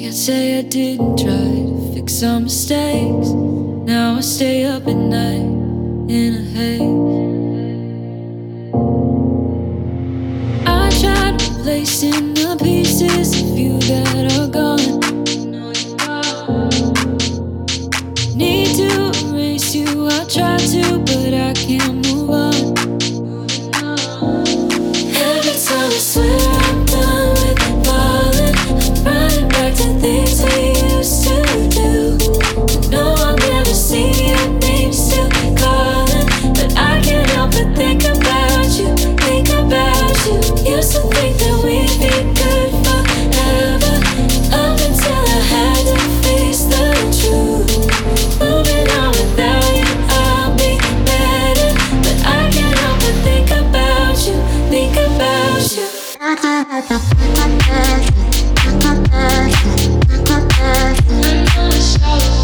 Can't say I didn't try to fix our mistakes. Now I stay up at night in a haze. I tried replacing the pieces of you that are gone. Need to erase you, I try to, but I can't. Thank you.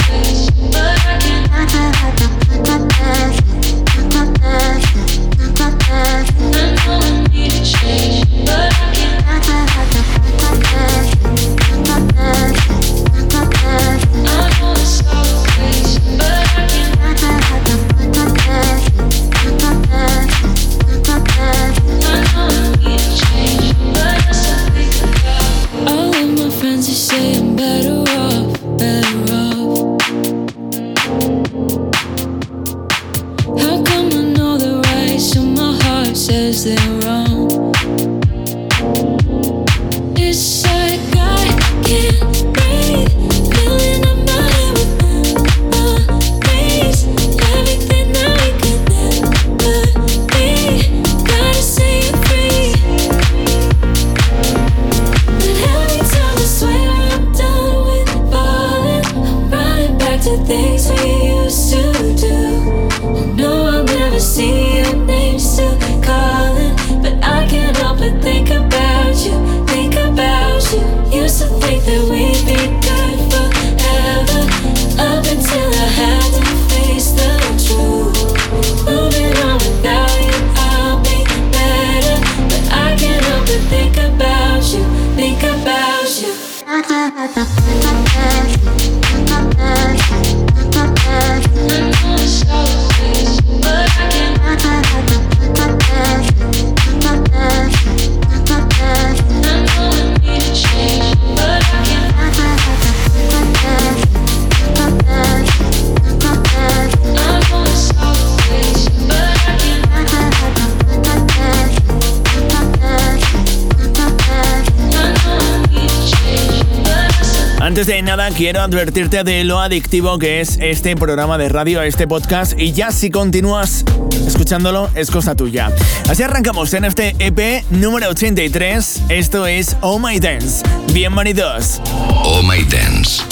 quiero advertirte de lo adictivo que es este programa de radio, este podcast, y ya si continúas escuchándolo, es cosa tuya. Así arrancamos en este EP número 83. Esto es Oh My Dance. Bienvenidos. Oh My Dance.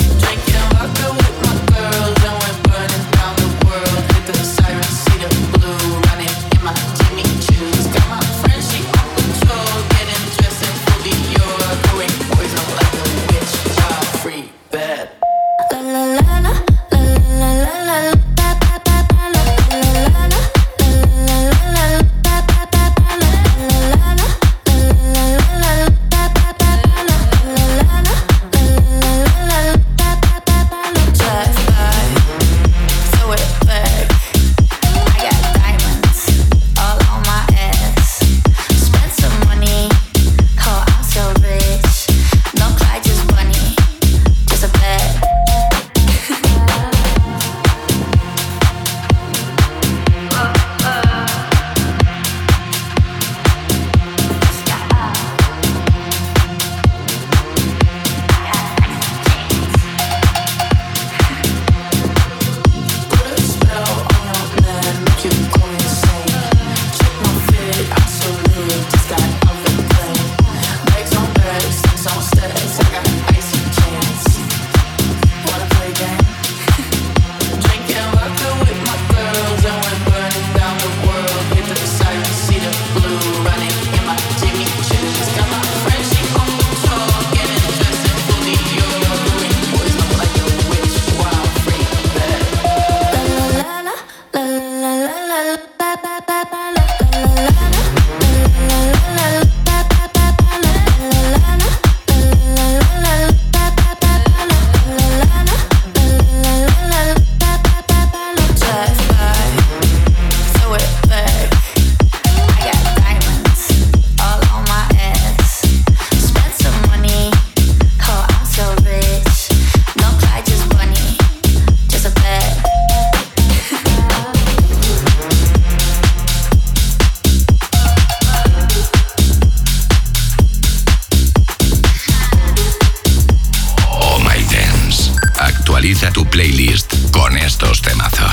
Playlist con estos temazos.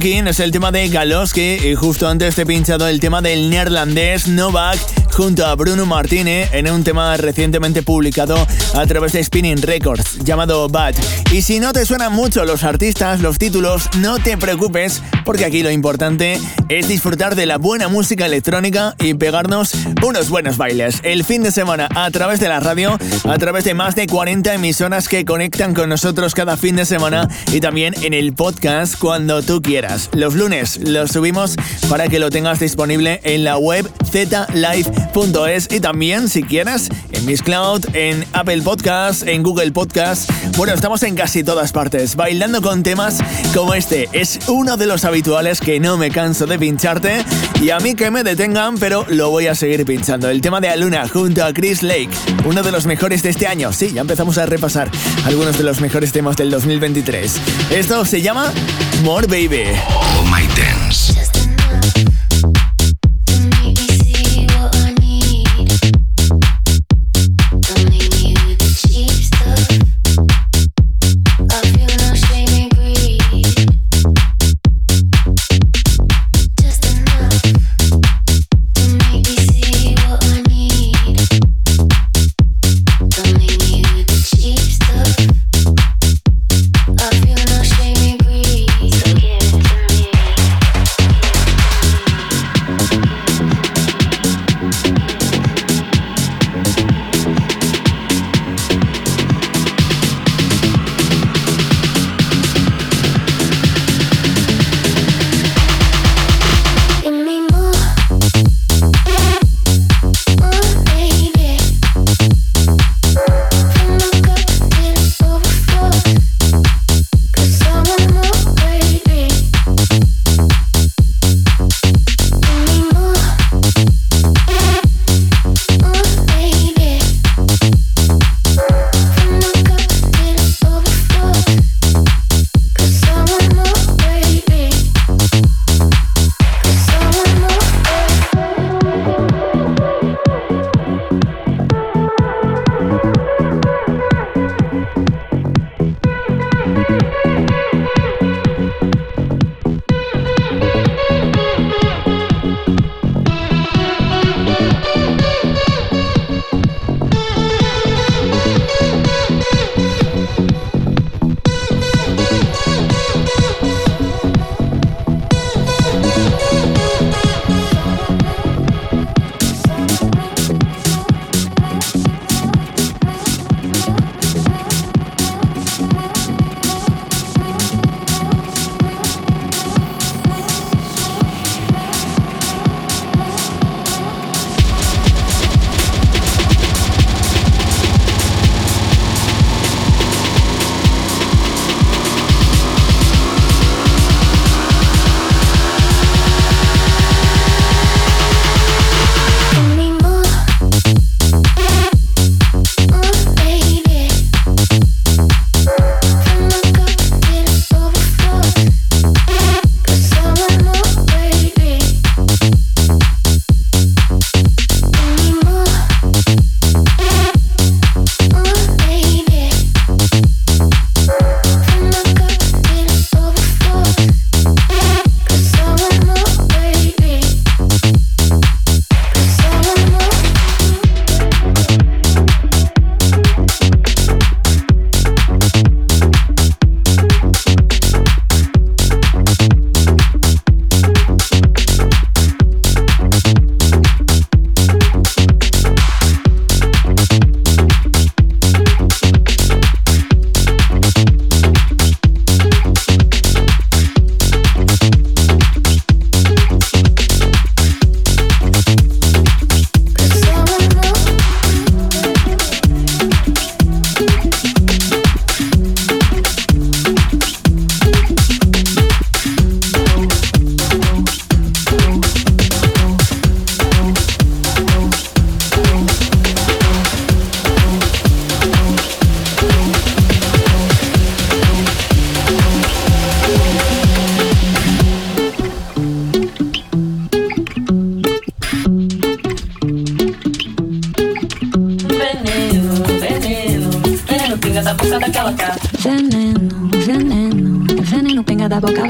Es el tema de Galoski y justo antes te he pinchado el tema del neerlandés Novak junto a Bruno Martínez en un tema recientemente publicado a través de Spinning Records llamado Bad. Y si no te suenan mucho los artistas, los títulos, no te preocupes porque aquí lo importante es disfrutar de la buena música electrónica y pegarnos unos buenos bailes. El fin de semana a través de la radio, a través de más de 40 emisoras que conectan con nosotros cada fin de semana y también en el podcast cuando tú quieras. Los lunes los subimos para que lo tengas disponible en la web zlive.es y también si quieres en Miss Cloud, en Apple Podcast, en Google Podcast. Bueno, estamos en casi todas partes, bailando con temas como este. Es uno de los habituales que no me canso de pincharte y a mí que me detengan, pero lo voy a seguir pinchando. El tema de Aluna junto a Chris Lake, uno de los mejores de este año. Sí, ya empezamos a repasar algunos de los mejores temas del 2023. Esto se llama More Baby. Oh My Dance.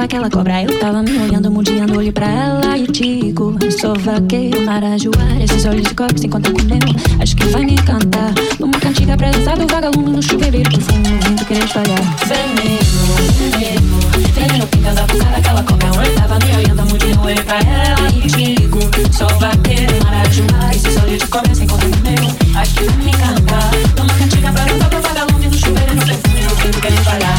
Aquela cobra. Eu tava me olhando, mundiando, olho pra ela e digo: Sou vaqueiro, marajoara. Esses olhos de cobre sem contar com meu. Acho que vai me encantar. Uma cantiga dançar do vagalume no chuveiro do fundo, vindo querer espalhar. Veneno, veneno, veneno, pingas abusada, aquela cobra. Eu tava me olhando, mundiando, olho pra ela e digo: Sou vaqueiro, marajoara. Esses olhos de cobre sem contar com meu. Acho que vai me encantar. Uma cantiga dançar do vagalume no chuveiro do fundo, vindo querer espalhar.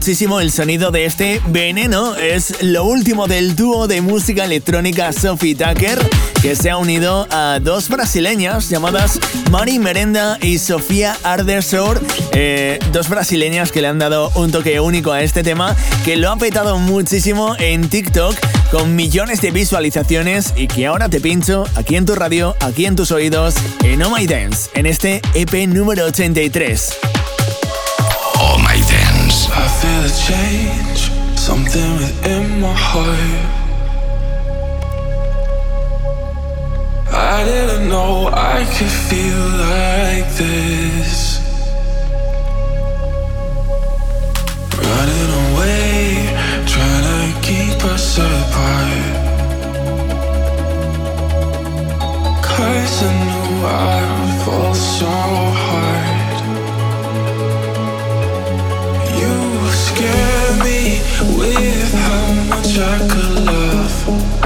muchísimo el sonido de este veneno. Es lo último del dúo de música electrónica Sophie Tucker, que se ha unido a dos brasileñas llamadas Mari Merenda y Sofía Ardersor. Eh, dos brasileñas que le han dado un toque único a este tema, que lo ha petado muchísimo en TikTok con millones de visualizaciones y que ahora te pincho aquí en tu radio, aquí en tus oídos, en Oh My Dance, en este EP número 83. Oh My. I feel a change, something within my heart. I didn't know I could feel like this. Running away, trying to keep us apart. Cause I knew I would fall so hard. With how much I could love.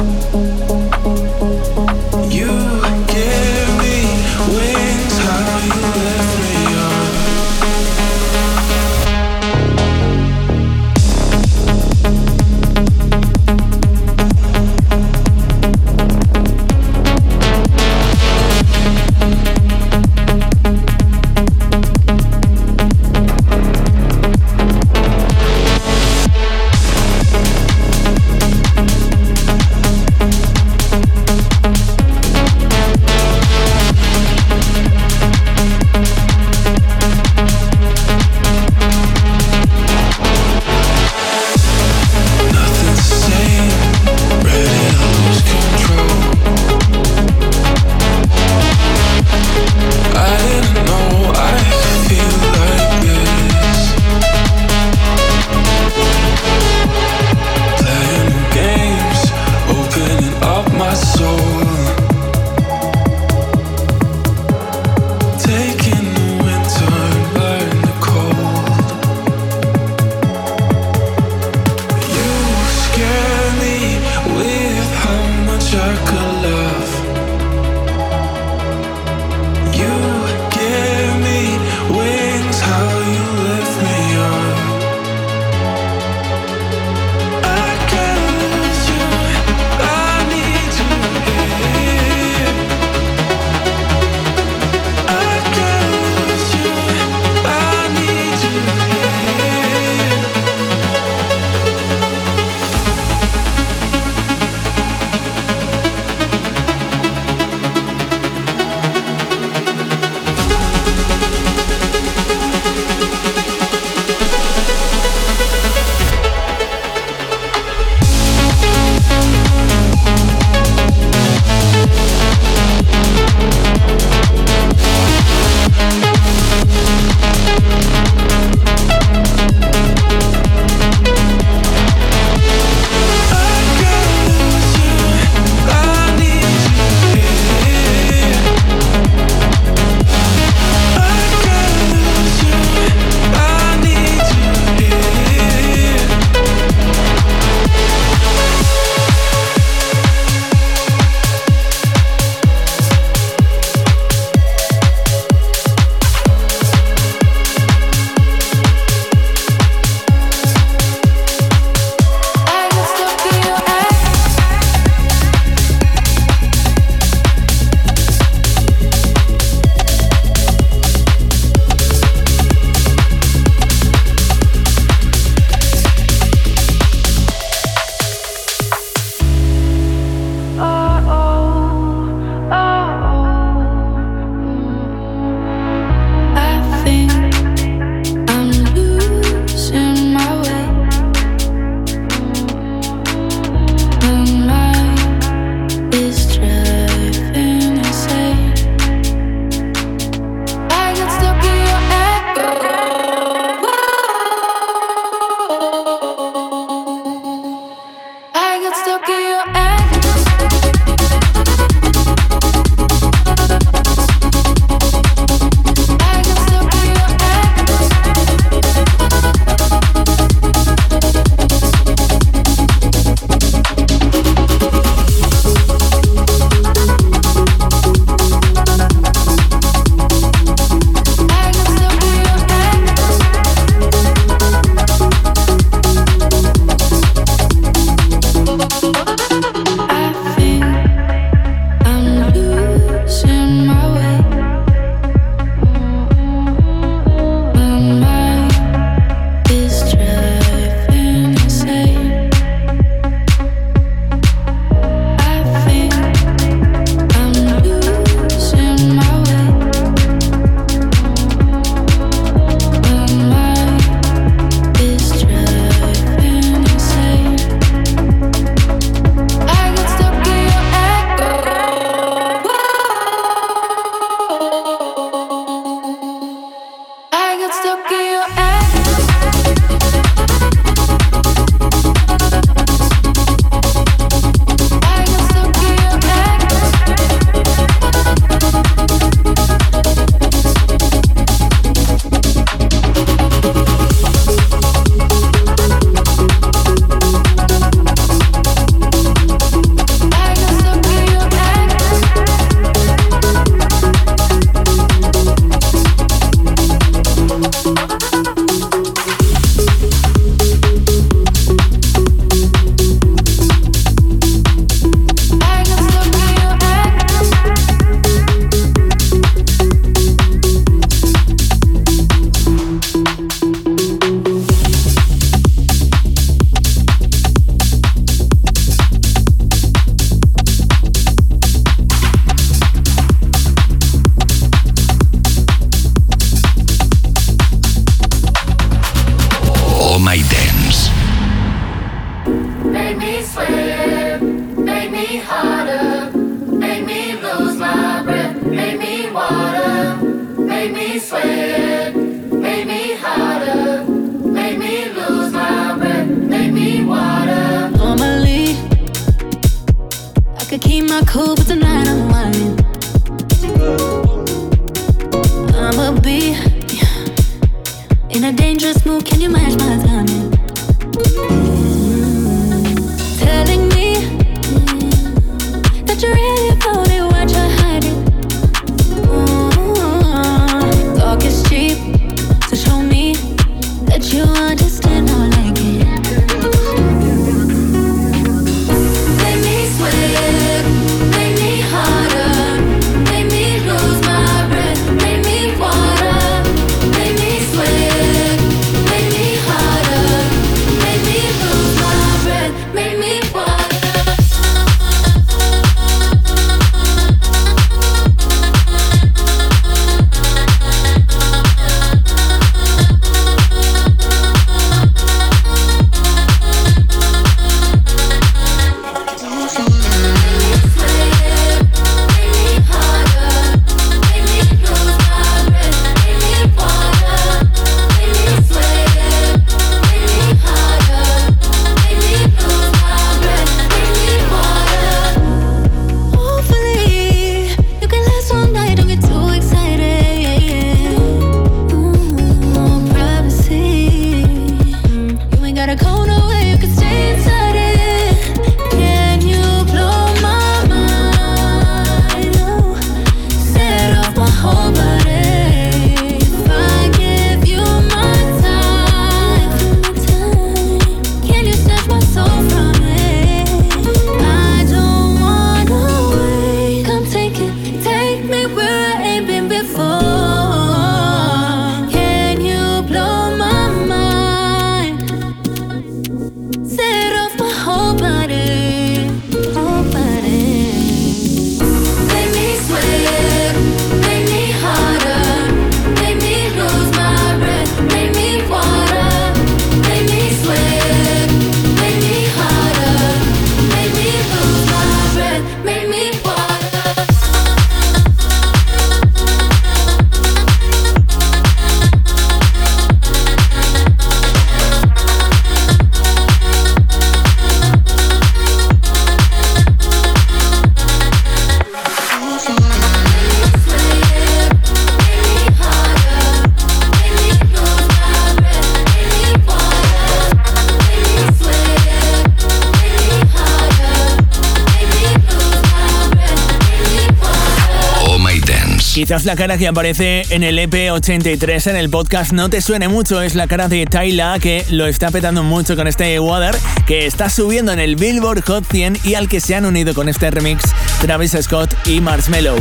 La cara que aparece en el EP83 en el podcast no te suene mucho, es la cara de Tyla que lo está petando mucho con este Water que está subiendo en el Billboard Hot 100 y al que se han unido con este remix Travis Scott y Marshmello.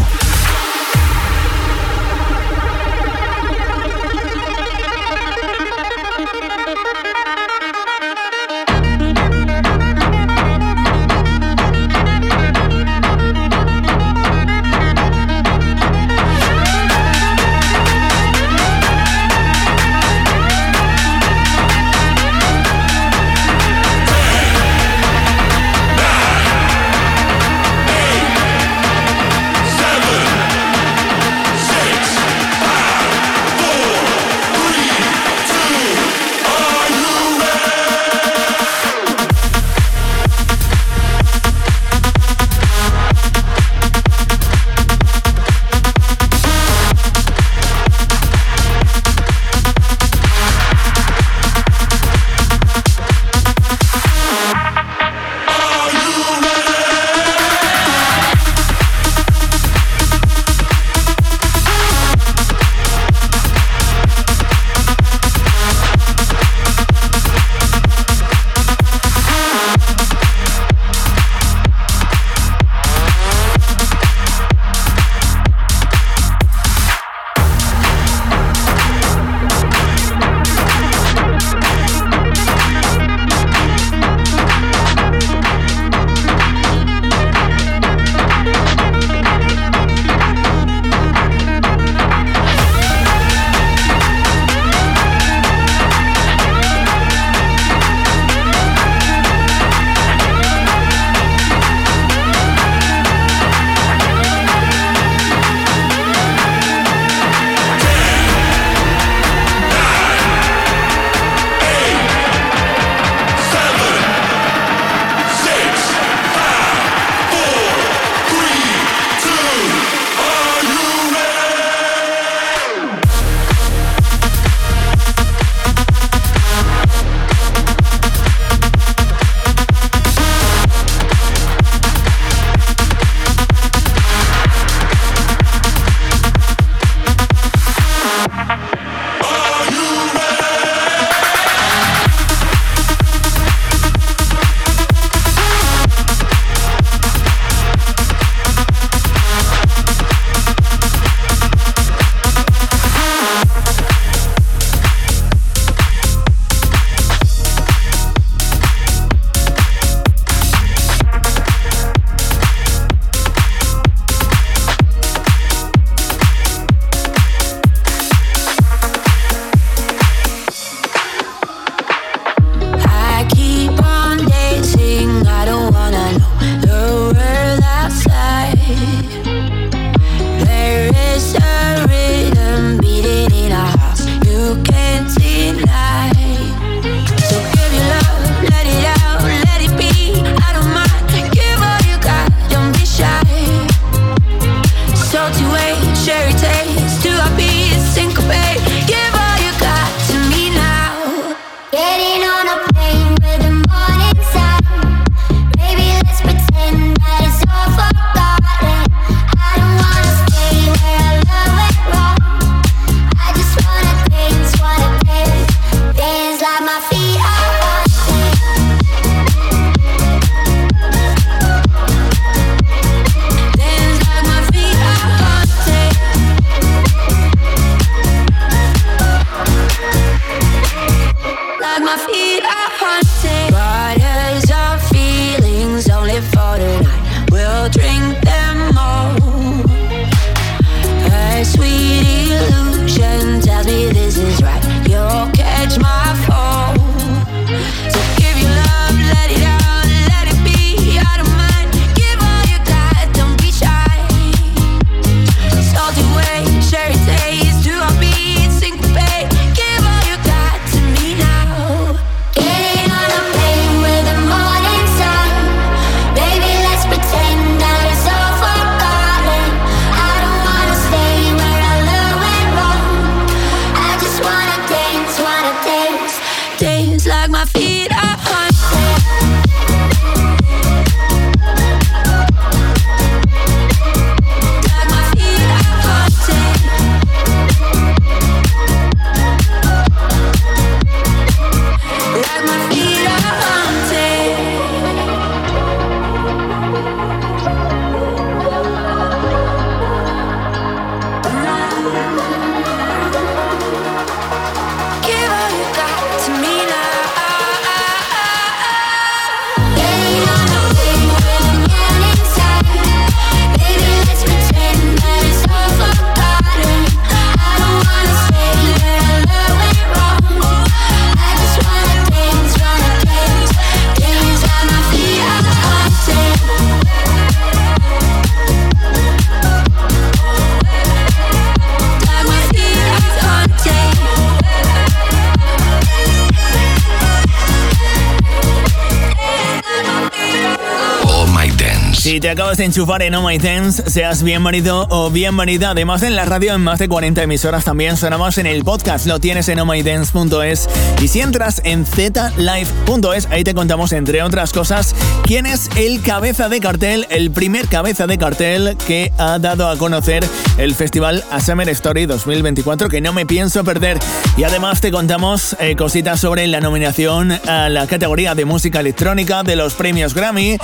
Acabas de enchufar en Oh My Dance, seas bienvenido o bienvenida. Además, en la radio, en más de 40 emisoras también sonamos en el podcast. Lo tienes en ohmydance.es. Y si entras en zlive.es, ahí te contamos, entre otras cosas, quién es el cabeza de cartel, el primer cabeza de cartel que ha dado a conocer el festival A Summer Story 2024, que no me pienso perder. Y además te contamos eh, cositas sobre la nominación a la categoría de música electrónica de los premios Grammy.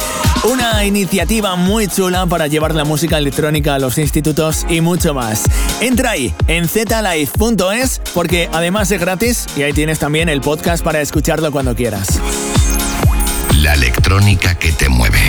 Una iniciativa muy chula para llevar la música electrónica a los institutos y mucho más. Entra ahí en zlife.es porque además es gratis y ahí tienes también el podcast para escucharlo cuando quieras. La electrónica que te mueve.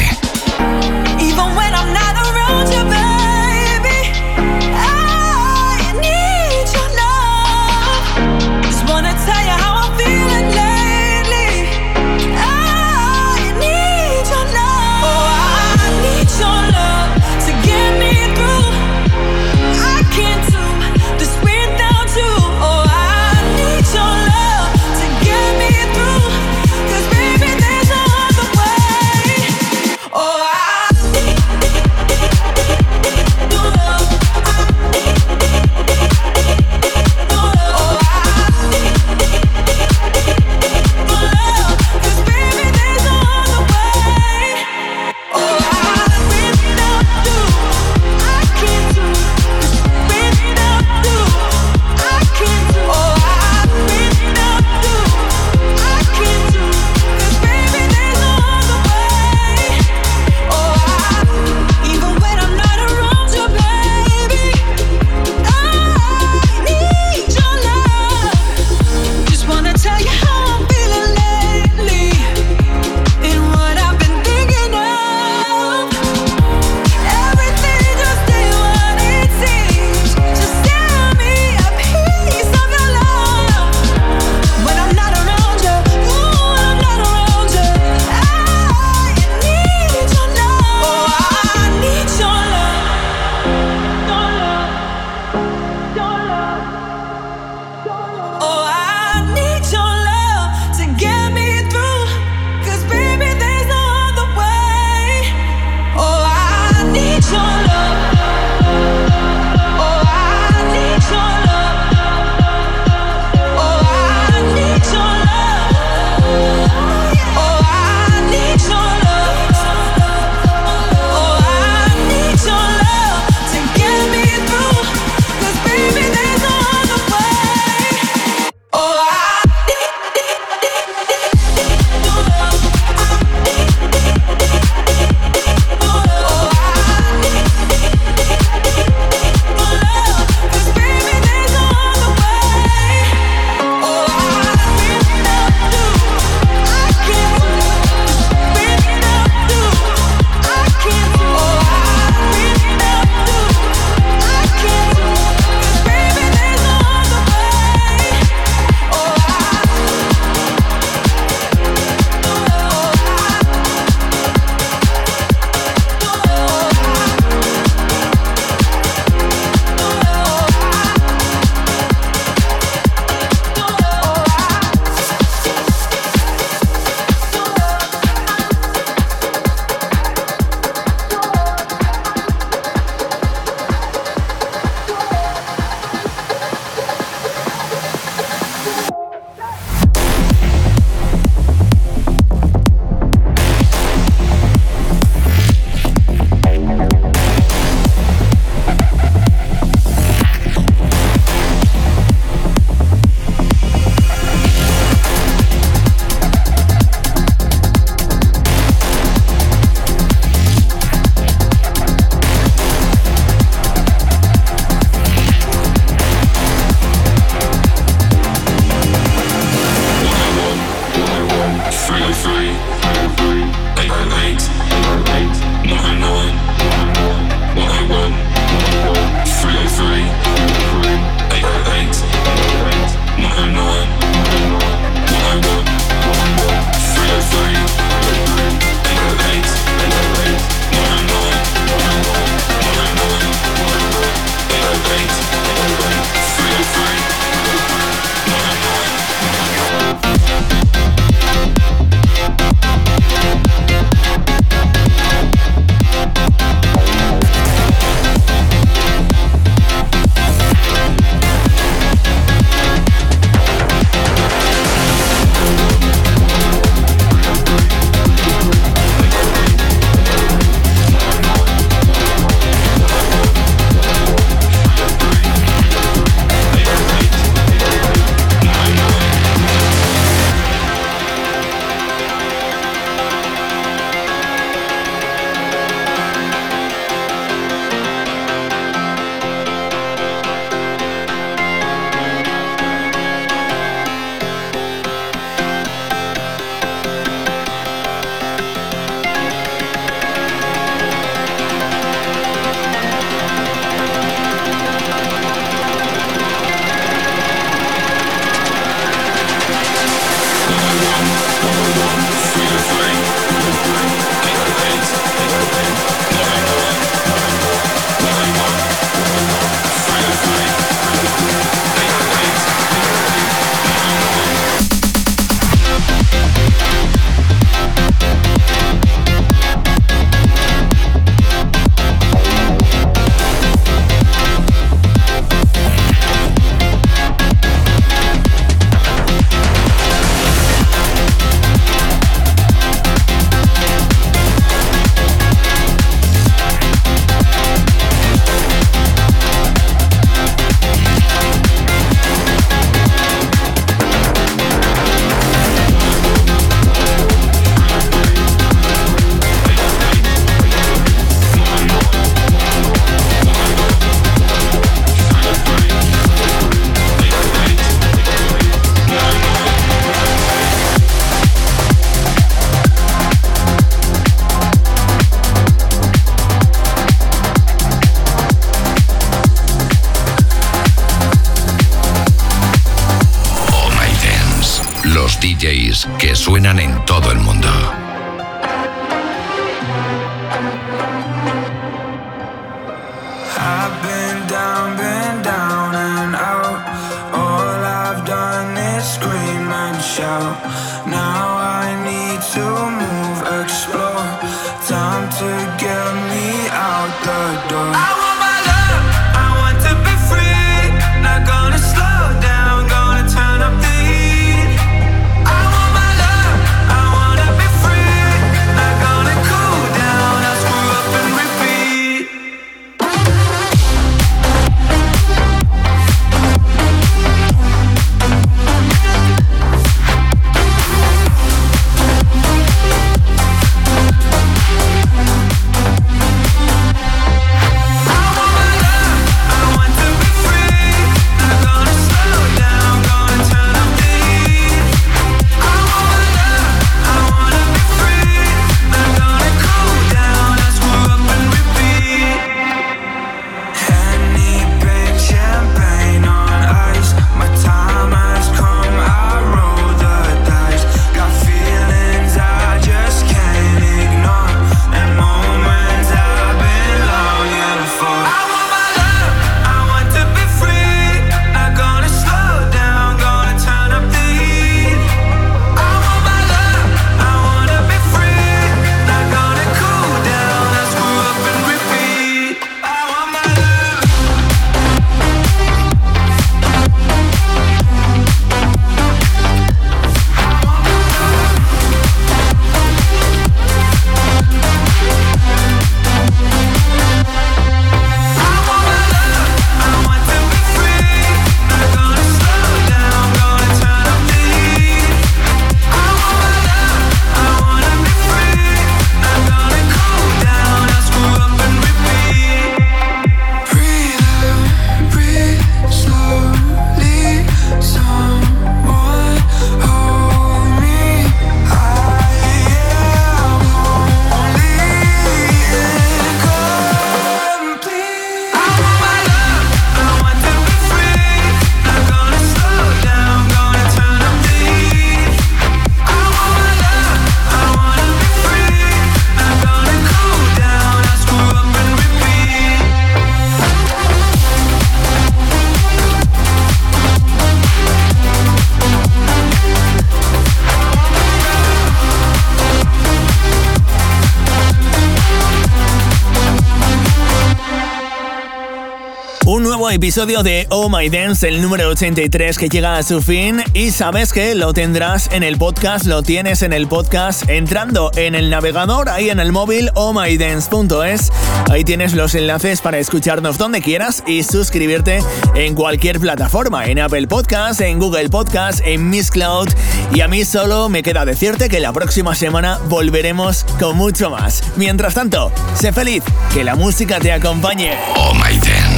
Episodio de Oh My Dance, el número 83 que llega a su fin y sabes que lo tendrás en el podcast, lo tienes en el podcast entrando en el navegador, ahí en el móvil ohmydance.es, ahí tienes los enlaces para escucharnos donde quieras y suscribirte en cualquier plataforma, en Apple Podcast, en Google Podcast, en Miss Cloud y a mí solo me queda decirte que la próxima semana volveremos con mucho más. Mientras tanto, sé feliz, que la música te acompañe. Oh My Dance.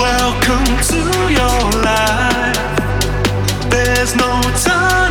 Welcome to your life. There's no turning